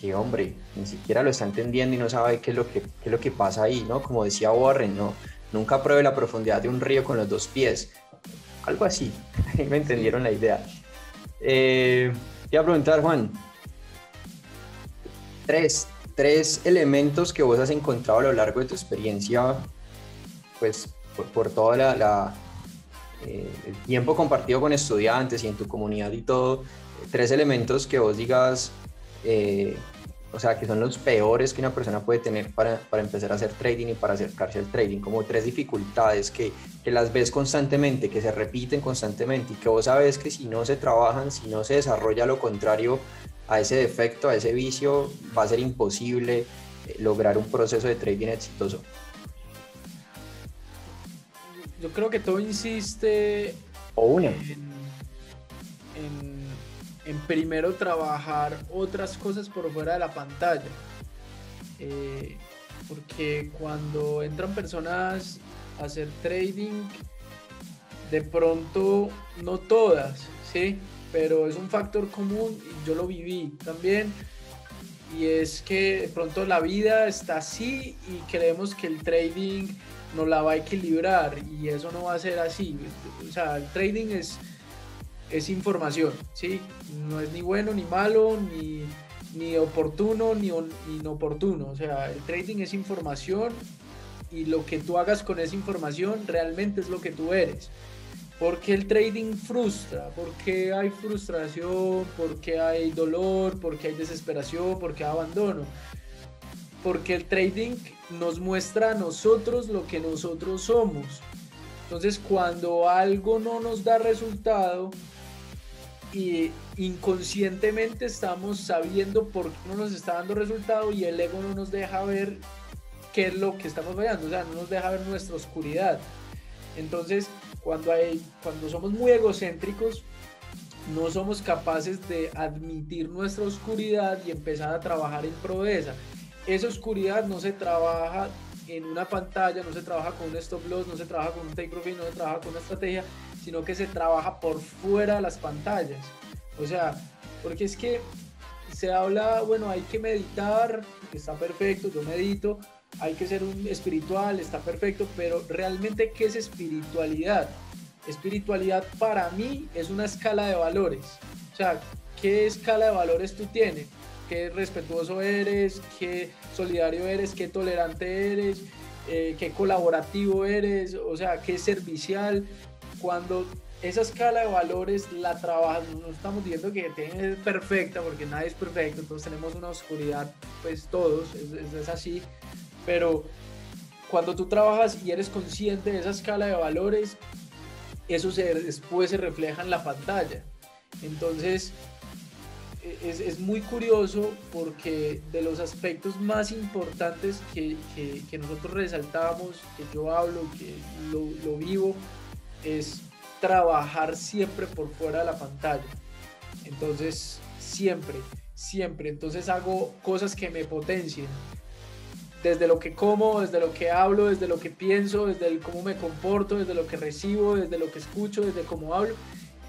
que, hombre, ni siquiera lo está entendiendo y no sabe qué es lo que, qué es lo que pasa ahí, ¿no? Como decía Warren, ¿no? Nunca pruebe la profundidad de un río con los dos pies. Algo así, ahí me entendieron la idea. Eh, te a preguntar, Juan, tres, tres elementos que vos has encontrado a lo largo de tu experiencia, pues por, por toda la, eh, el tiempo compartido con estudiantes y en tu comunidad y todo, tres elementos que vos digas, eh, o sea, que son los peores que una persona puede tener para, para, empezar a hacer trading y para acercarse al trading, como tres dificultades que, que, las ves constantemente, que se repiten constantemente y que vos sabes que si no se trabajan, si no se desarrolla lo contrario a ese defecto, a ese vicio, va a ser imposible eh, lograr un proceso de trading exitoso. Yo creo que todo insiste o una. En, en, primero trabajar otras cosas por fuera de la pantalla. Eh, porque cuando entran personas a hacer trading, de pronto, no todas, ¿sí? pero es un factor común y yo lo viví también. Y es que de pronto la vida está así y creemos que el trading nos la va a equilibrar y eso no va a ser así. O sea, el trading es, es información, ¿sí? No es ni bueno ni malo, ni, ni oportuno ni, inoportuno. O sea, el trading es información y lo que tú hagas con esa información realmente es lo que tú eres. Porque el trading frustra, porque hay frustración, porque hay dolor, porque hay desesperación, porque hay abandono. Porque el trading nos muestra a nosotros lo que nosotros somos. Entonces cuando algo no nos da resultado y inconscientemente estamos sabiendo por qué no nos está dando resultado y el ego no nos deja ver qué es lo que estamos fallando, o sea, no nos deja ver nuestra oscuridad. Entonces, cuando, hay, cuando somos muy egocéntricos, no somos capaces de admitir nuestra oscuridad y empezar a trabajar en pro esa. Esa oscuridad no se trabaja en una pantalla, no se trabaja con un stop loss, no se trabaja con un take profit, no se trabaja con una estrategia, sino que se trabaja por fuera de las pantallas. O sea, porque es que se habla, bueno, hay que meditar, está perfecto, yo medito, hay que ser un espiritual, está perfecto, pero realmente, ¿qué es espiritualidad? Espiritualidad para mí es una escala de valores. O sea, ¿qué escala de valores tú tienes? ¿Qué respetuoso eres? ¿Qué solidario eres? ¿Qué tolerante eres? Eh, ¿Qué colaborativo eres? O sea, ¿qué servicial? Cuando esa escala de valores la trabajas, no estamos diciendo que es perfecta, porque nadie es perfecto, todos tenemos una oscuridad, pues todos, es, es así, pero cuando tú trabajas y eres consciente de esa escala de valores, eso se, después se refleja en la pantalla. Entonces, e, es, muy curioso porque de los aspectos más importantes que, nosotros resaltamos, que yo hablo, que lo, lo, vivo, es trabajar siempre por fuera de la pantalla. Entonces, siempre, siempre. Entonces hago cosas que me potencien desde lo que como, desde lo que hablo, desde lo que pienso, desde el cómo me comporto, desde lo que recibo, desde lo que escucho, desde cómo hablo.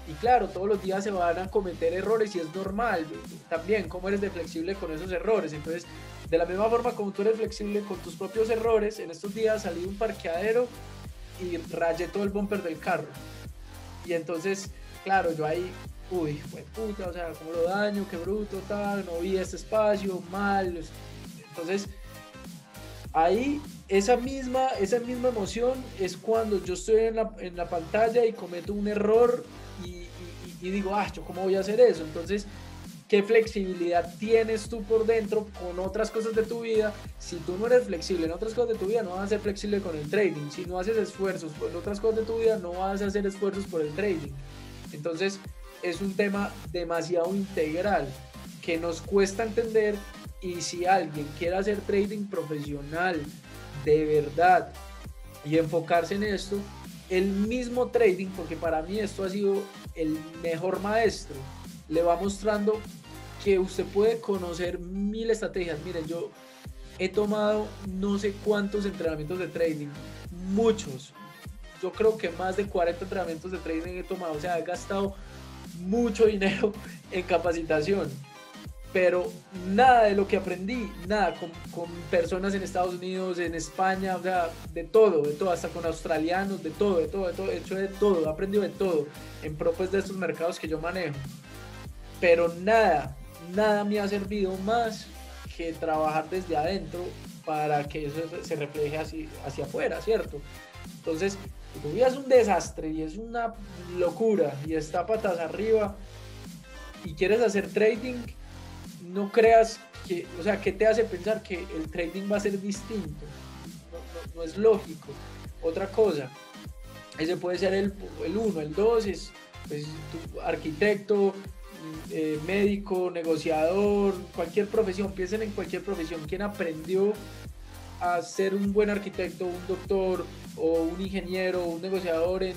Y claro, todos los días se van a cometer errores y es normal. También, cómo eres de flexible con esos errores. Entonces, de la misma forma como tú eres flexible con tus propios errores, en estos días salí de un parqueadero y rayé todo el bumper del carro. Y entonces, claro, yo ahí, uy, fue puta, o sea, cómo lo daño, qué bruto, tal, no vi este espacio, mal. Entonces, ahí esa misma, esa misma emoción es cuando yo estoy en la, en la pantalla y cometo un error y, y, digo, ah, ¿yo cómo voy a hacer eso? Entonces, ¿qué flexibilidad tienes tú por dentro con otras cosas de tu vida? Si tú no eres flexible en otras cosas de tu vida, no vas a ser flexible con el trading. Si no haces esfuerzos en otras cosas de tu vida, no vas a hacer esfuerzos por el trading. Entonces, es un tema demasiado integral que nos cuesta entender y si alguien quiere hacer trading profesional de verdad y enfocarse en esto, el mismo trading, porque para mí esto ha sido el mejor maestro, le va mostrando que usted puede conocer mil estrategias. Miren, yo he tomado no sé cuántos entrenamientos de trading, muchos. Yo creo que más de 40 entrenamientos de trading he tomado, o sea, he gastado mucho dinero en capacitación pero nada de lo que aprendí, nada, con, con, personas en Estados Unidos, en España, o sea, de todo, de todo, hasta con australianos, de todo, de todo, de todo, he hecho de todo, he aprendido de todo en pro pues, de estos mercados que yo manejo. Pero nada, nada me ha servido más que trabajar desde adentro para que eso se refleje así, hacia afuera, ¿cierto? Entonces, tu vida es un desastre y es una locura y está patas arriba y quieres hacer trading, no creas que, o sea, ¿qué te hace pensar que el trading va a ser distinto? No, es lógico. Otra cosa, ese puede ser el 1, el 2 es pues, arquitecto, eh, médico, negociador, cualquier profesión, piensen en cualquier profesión. ¿Quién aprendió a ser un buen arquitecto, un doctor o un ingeniero, un negociador en,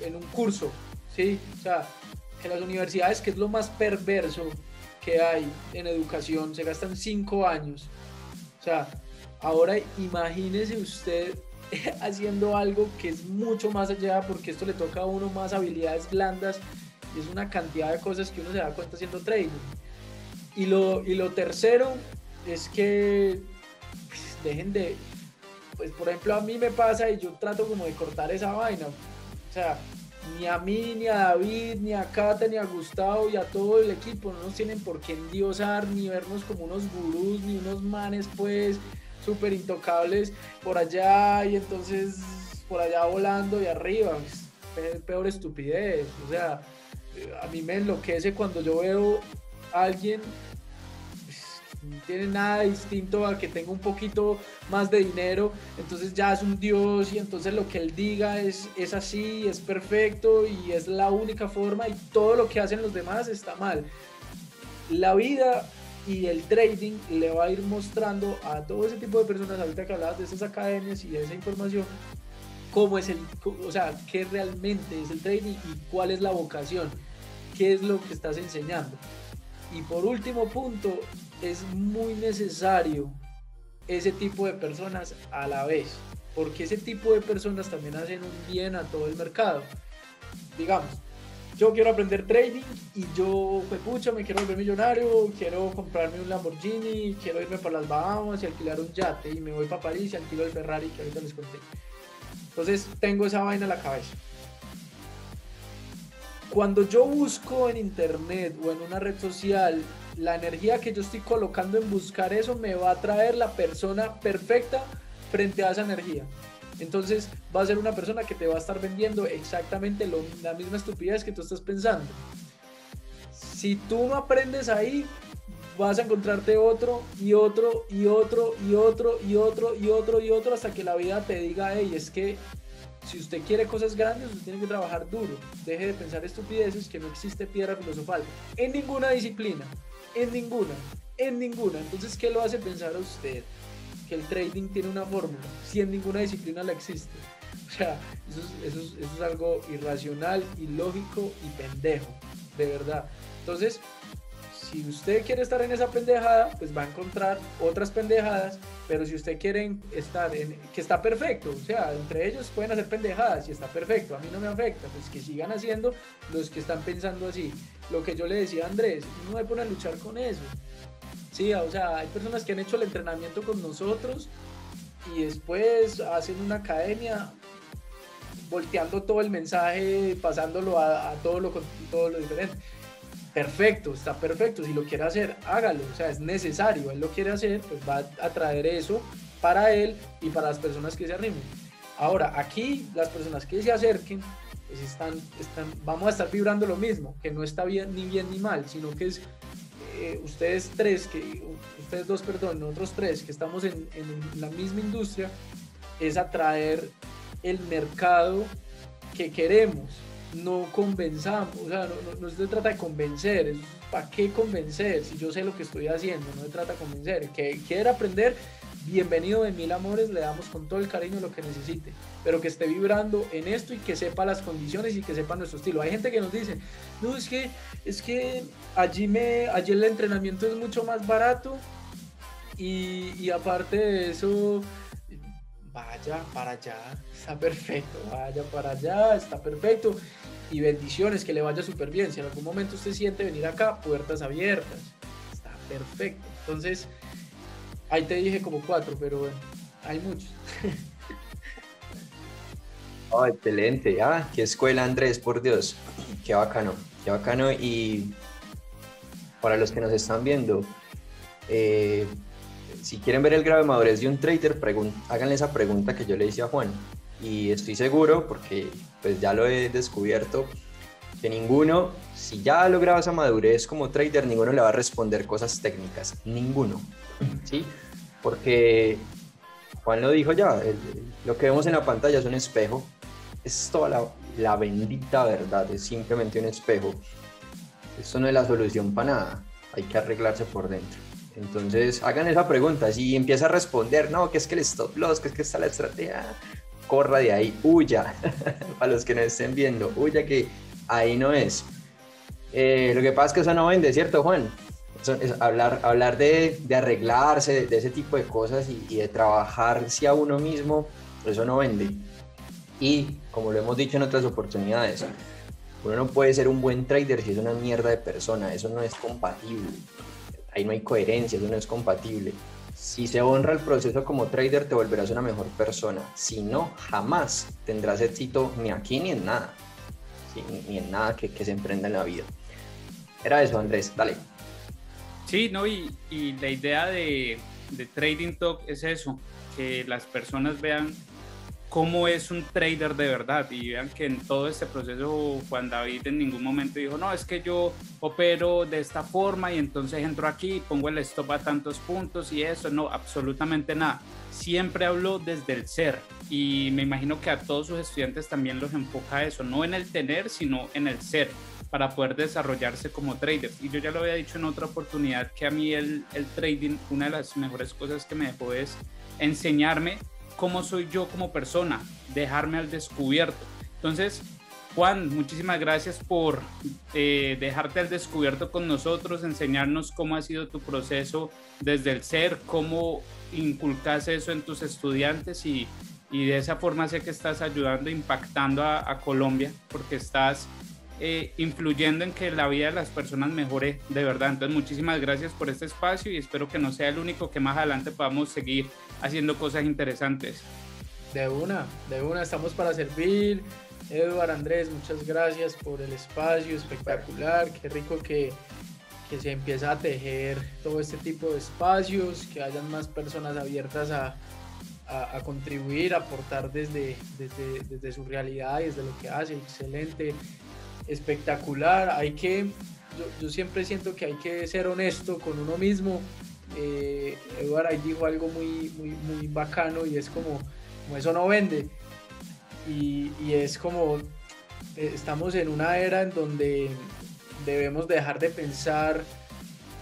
en, un curso? ¿sí? O sea, en las universidades, que es lo más perverso que hay en educación, se gastan cinco años. O sea, ahora imagínese usted haciendo algo que es mucho más allá, porque esto le toca a uno más habilidades blandas es una cantidad de cosas que uno se da cuenta haciendo trading. Y lo, y lo tercero es que pues, dejen de, pues por ejemplo a mí me pasa y yo trato como de cortar esa vaina. O sea, ni a mí, ni a David, ni a Kata, ni a Gustavo y a todo el equipo no nos tienen por qué endiosar, ni vernos como unos gurús, ni unos manes pues súper intocables por allá y entonces por allá volando y arriba. Peor estupidez. O sea, a mí me enloquece cuando yo veo a alguien no tiene nada distinto a que tenga un poquito más de dinero, entonces ya es un dios y entonces lo que él diga es, es así, es perfecto y es la única forma y todo lo que hacen los demás está mal. La vida y el trading le va a ir mostrando a todo ese tipo de personas, ahorita que hablabas de esas academias y de esa información, cómo es el, o sea, qué realmente es el trading y cuál es la vocación, qué es lo que estás enseñando. Y por último punto, es muy necesario ese tipo de personas a la vez, porque ese tipo de personas también hacen un bien a todo el mercado. Digamos, yo quiero aprender trading y yo, pues pucha, me quiero volver millonario, quiero comprarme un Lamborghini, quiero irme para las Bahamas y alquilar un yate y me voy para París y alquilo el Ferrari que ahorita les conté. Entonces tengo esa vaina en la cabeza. Cuando yo busco en internet o en una red social la energía que yo estoy colocando en buscar eso me va a traer la persona perfecta frente a esa energía. Entonces va a ser una persona que te va a estar vendiendo exactamente la misma estupidez que tú estás pensando. Si tú no aprendes ahí, vas a encontrarte otro y otro y otro y otro y otro y otro y otro hasta que la vida te diga, hey, es que si usted quiere cosas grandes, usted tiene que trabajar duro. Deje de pensar estupideces que no existe piedra filosofal en ninguna disciplina. En ninguna, en ninguna. Entonces, ¿qué lo hace pensar a usted? Que el trading tiene una fórmula, si en ninguna disciplina la existe. O sea, eso es, algo irracional, ilógico y pendejo, de verdad. Entonces, si usted quiere estar en esa pendejada, pues va a encontrar otras pendejadas, pero si usted quiere estar en, que está perfecto, o sea, entre ellos pueden hacer pendejadas y está perfecto, a mí no me afecta, pues que sigan haciendo los que están pensando así lo que yo le decía a Andrés, no me pone a luchar con eso. Sí, o sea, hay personas que han hecho el entrenamiento con nosotros y después hacen una academia volteando todo el mensaje, pasándolo a, todo, lo, todo lo diferente. Perfecto, está perfecto. Si lo quiere hacer, hágalo. O sea, es necesario. Él lo quiere hacer, pues va a traer eso para él y para las personas que se arrimen. Ahora, aquí las personas que se acerquen pues están, están, vamos a estar vibrando lo mismo, que no está bien ni bien ni mal, sino que es eh, ustedes tres, que, ustedes dos, perdón, nosotros tres, que estamos en, en la misma industria, es atraer el mercado que queremos, no convenzamos, o sea, no, no, se trata de convencer, ¿para qué convencer? Si yo sé lo que estoy haciendo, no se trata de convencer, que quiere aprender, bienvenido de mil amores, le damos con todo el cariño lo que necesite, pero que esté vibrando en esto y que sepa las condiciones y que sepa nuestro estilo. Hay gente que nos dice, no, es que, es que allí, me, allí el entrenamiento es mucho más barato y, y aparte de eso, vaya para allá, está perfecto, vaya para allá, está perfecto. y bendiciones, que le vaya súper bien. Si en algún momento usted siente venir acá, puertas abiertas. Está perfecto. Entonces, ahí te dije como cuatro, pero hay muchos. Oh, excelente. Ah, qué escuela, Andrés, por Dios. Qué bacano, qué bacano. Y para los que nos están viendo, eh, si quieren ver el grado de madurez de un trader, háganle esa pregunta que yo le hice a Juan. Y estoy seguro, porque pues ya lo he descubierto, que ninguno, si ya ha logrado esa madurez como trader, ninguno le va a responder cosas técnicas. Ninguno. ¿Sí? Porque Juan lo dijo ya, lo que vemos en la pantalla es un espejo es toda la, bendita verdad, es simplemente un espejo. Esto no es la solución para nada, hay que arreglarse por dentro. Entonces, hagan esa pregunta. Si empieza a responder, no, que es que el stop loss, que es que está la estrategia, corra de ahí, huya. para los que no estén viendo, huya que ahí no es. Eh, lo que pasa es que eso no vende, ¿cierto, Juan? hablar, hablar de, de arreglarse, de, ese tipo de cosas y, y de trabajarse a uno mismo, eso no vende. Y como lo hemos dicho en otras oportunidades, uno no puede ser un buen trader si es una mierda de persona, eso no es compatible. Ahí no hay coherencia, eso no es compatible. Si se honra el proceso como trader, te volverás una mejor persona. Si no, jamás tendrás éxito ni aquí ni en nada. ni, en nada que, se emprenda en la vida. Era eso, Andrés, dale. Sí, no, y, y la idea de, de Trading Talk es eso, que las personas vean cómo es un trader de verdad. Y vean que en todo este proceso Juan David en ningún momento dijo, no, es que yo opero de esta forma y entonces entro aquí, pongo el stop a tantos puntos y eso, no, absolutamente nada. Siempre habló desde el ser y me imagino que a todos sus estudiantes también los enfoca eso, no en el tener, sino en el ser para poder desarrollarse como traders. Y yo ya lo había dicho en otra oportunidad que a mí el, el trading, una de las mejores cosas que me dejó es enseñarme cómo soy yo como persona, dejarme al descubierto. Entonces, Juan, muchísimas gracias por eh, dejarte al descubierto con nosotros, enseñarnos cómo ha sido tu proceso desde el ser, cómo inculcas eso en tus estudiantes y, y de esa forma sé que estás ayudando, impactando a, Colombia, porque estás eh, influyendo en que la vida de las personas mejore de verdad. Entonces, muchísimas gracias por este espacio y espero que no sea el único que más adelante podamos seguir haciendo cosas interesantes. De una, de una, estamos para servir. Eduard, Andrés, muchas gracias por el espacio espectacular. Qué rico que, que se empieza a tejer todo este tipo de espacios, que hayan más personas abiertas a, a, contribuir, a aportar desde, desde, desde, su realidad y desde lo que hace. Excelente, espectacular. Hay que, yo, yo siempre siento que hay que ser honesto con uno mismo eh, Eduard ahí dijo algo muy, muy, muy bacano y es como, como eso no vende. Y, y, es como, eh, estamos en una era en donde debemos dejar de pensar,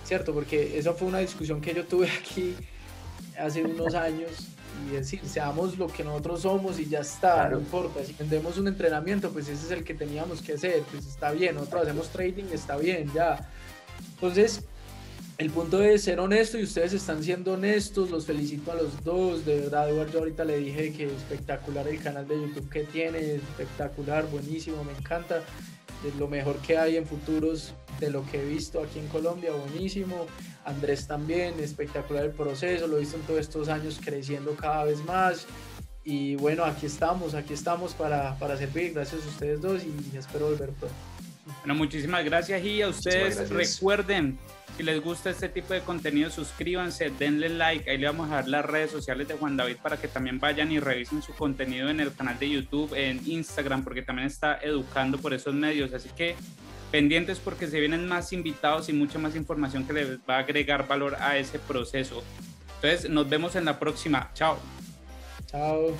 ¿cierto? Porque eso fue una discusión que yo tuve aquí hace unos años y decir, seamos lo que nosotros somos y ya está, no importa, si vendemos un entrenamiento, pues ese es el que teníamos que hacer, pues está bien, nosotros hacemos trading, está bien, ya. Entonces, el punto es ser honesto y ustedes están siendo honestos, los felicito a los dos, de verdad, Eduardo, yo ahorita le dije que espectacular el canal de YouTube que tiene, espectacular, buenísimo, me encanta, es lo mejor que hay en futuros de lo que he visto aquí en Colombia, buenísimo, Andrés también, espectacular el proceso, lo he visto en todos estos años creciendo cada vez más, y bueno, aquí estamos, aquí estamos para, para servir, gracias a ustedes dos y espero volver pronto. Bueno, muchísimas gracias y a ustedes. recuerden si les gusta este tipo de contenido, suscríbanse, denle like. Ahí le vamos a dar las redes sociales de Juan David para que también vayan y revisen su contenido en el canal de YouTube, en Instagram, porque también está educando por esos medios. Así que pendientes porque se vienen más invitados y mucha más información que les va a agregar valor a ese proceso. Entonces, nos vemos en la próxima. Chao. Chao.